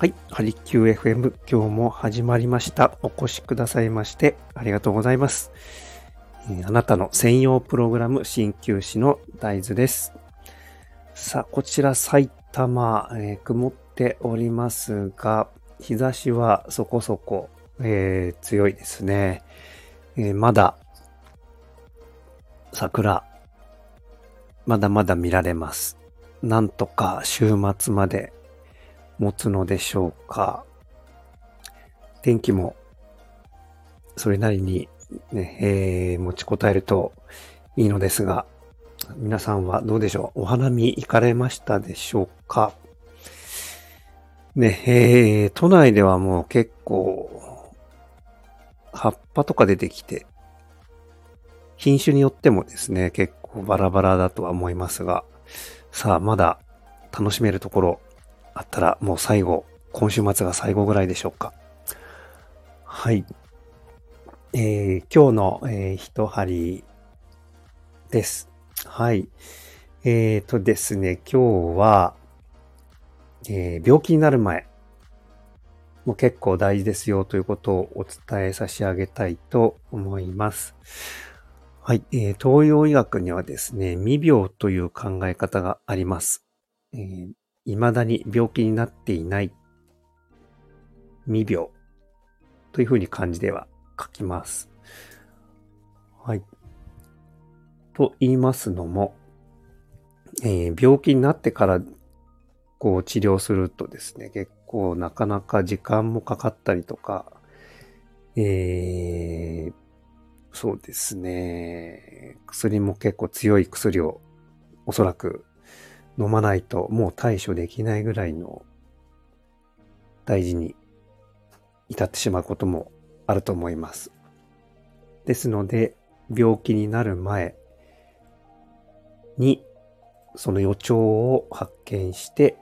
はい。ハリキュー FM、今日も始まりました。お越しくださいまして、ありがとうございます。え、あなたの専用プログラム、鍼灸師の大豆です。さあ、こちら埼玉、えー、曇っておりますが、日差しはそこそこ、えー、強いですね。えまだ、桜、まだまだ見られます。なんとか週末まで持つのでしょうか。天気もそれなりにね、えー、持ちこたえるといいのですが、皆さんはどうでしょう？お花見行かれましたでしょうか？ね、えー、都内ではもう結構、葉っぱとか出てきて、品種によってもですね、結構バラバラだとは思いますが、さあ、まだ楽しめるところあったらもう最後、今週末が最後ぐらいでしょうか。はい。えー、今日の、えー、一針です。はい。えーとですね、今日は、えー、病気になる前、もう結構大事ですよということをお伝え差し上げたいと思います。はい。えー、東洋医学にはですね、未病という考え方があります。えー、未だに病気になっていない未病というふうに漢字では書きます。はい。と言いますのも、えー、病気になってからこう治療するとですね、結構なかなか時間もかかったりとか、えー、そうですね、薬も結構強い薬をおそらく飲まないともう対処できないぐらいの大事に至ってしまうこともあると思います。ですので、病気になる前にその予兆を発見して、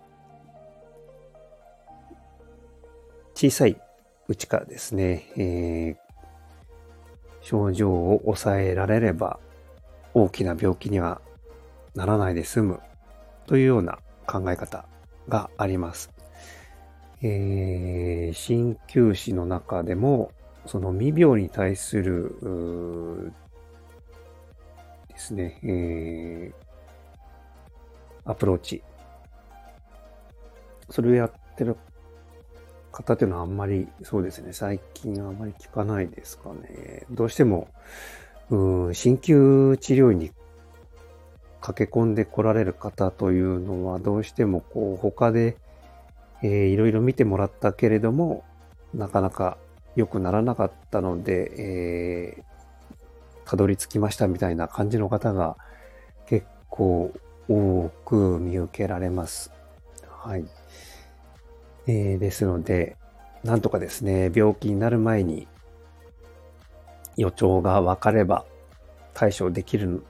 小さいうちからですね、えー、症状を抑えられれば大きな病気にはならないで済むというような考え方があります。えー、鍼灸師の中でも、その未病に対する、ですね、えー、アプローチ。それをやってる方っていうのはあんまり、そうですね、最近あんまり聞かないですかね。どうしても、うん、鍼灸治療に駆け込んで来られる方というのはどうしてもこう他で、えー、いろいろ見てもらったけれどもなかなか良くならなかったので、えー、たどり着きましたみたいな感じの方が結構多く見受けられます。はい。えー、ですので、なんとかですね、病気になる前に予兆が分かれば対処できる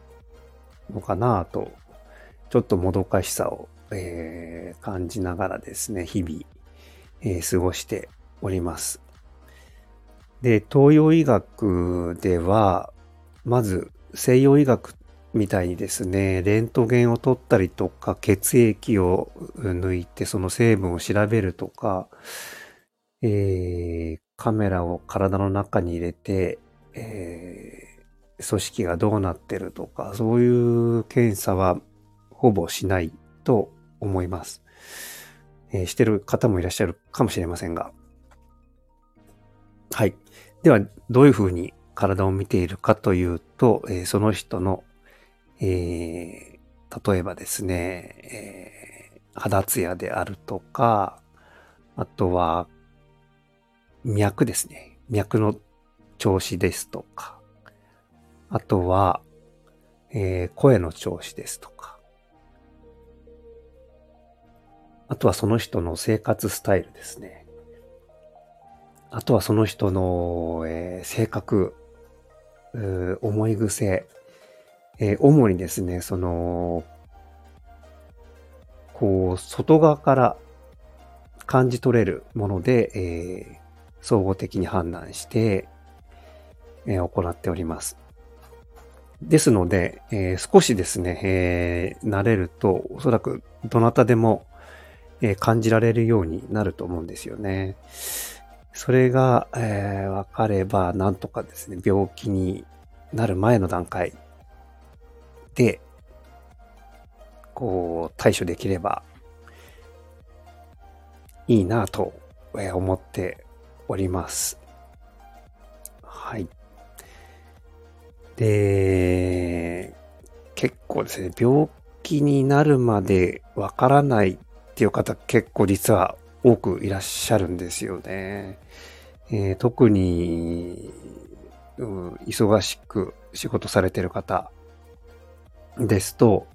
のかなと、ちょっともどかしさを、えー、感じながらですね、日々、えー、過ごしております。で、東洋医学では、まず西洋医学みたいにですね、レントゲンを取ったりとか、血液を抜いてその成分を調べるとか、えー、カメラを体の中に入れて、え組織がどうなってるとか、そういう検査はほぼしないと思います。えー、してる方もいらっしゃるかもしれませんが。はい。では、どういうふうに体を見ているかというと、えー、その人の、えー、例えばですね、えー、肌ツヤであるとか、あとは、脈ですね。脈の調子ですとか、あとは、えー、声の調子ですとか。あとはその人の生活スタイルですね。あとはその人の、えー、性格、思い癖、えー、主にですね、その、こう、外側から感じ取れるもので、えー、総合的に判断して、えー、行っております。ですので、えー、少しですね、えー、慣れると、おそらくどなたでも、えー、感じられるようになると思うんですよね。それが、えー、分かれば、なんとかですね、病気になる前の段階で、こう、対処できればいいなと思っております。はい。で、結構ですね、病気になるまでわからないっていう方結構実は多くいらっしゃるんですよね。えー、特に、うん、忙しく仕事されてる方ですと、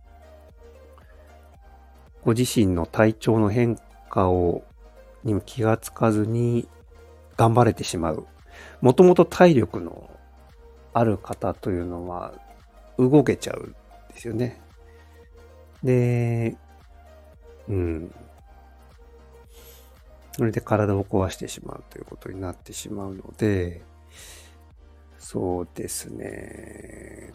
ご自身の体調の変化をにも気がつかずに頑張れてしまう。もともと体力のある方というのは動けちゃうんですよね。で、うん。それで体を壊してしまうということになってしまうので、そうですね。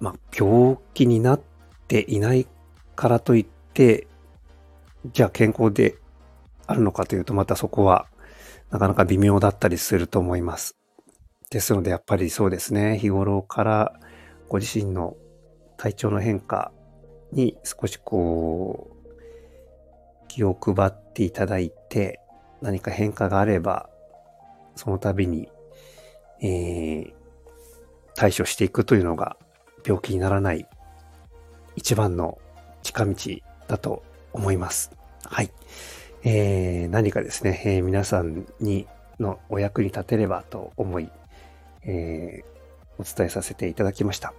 まあ、病気になっていないからといって、じゃあ健康であるのかというと、またそこはなかなか微妙だったりすると思います。ですので、やっぱりそうですね、日頃からご自身の体調の変化に少しこう、気を配っていただいて、何か変化があれば、その度に、えー、対処していくというのが病気にならない一番の近道だと思います。はい。えー、何かですね、えー、皆さんにのお役に立てればと思い、えー、お伝えさせていただきました。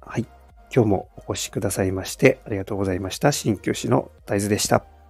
はい。今日もお越しくださいましてありがとうございました。鍼灸師の大豆でした。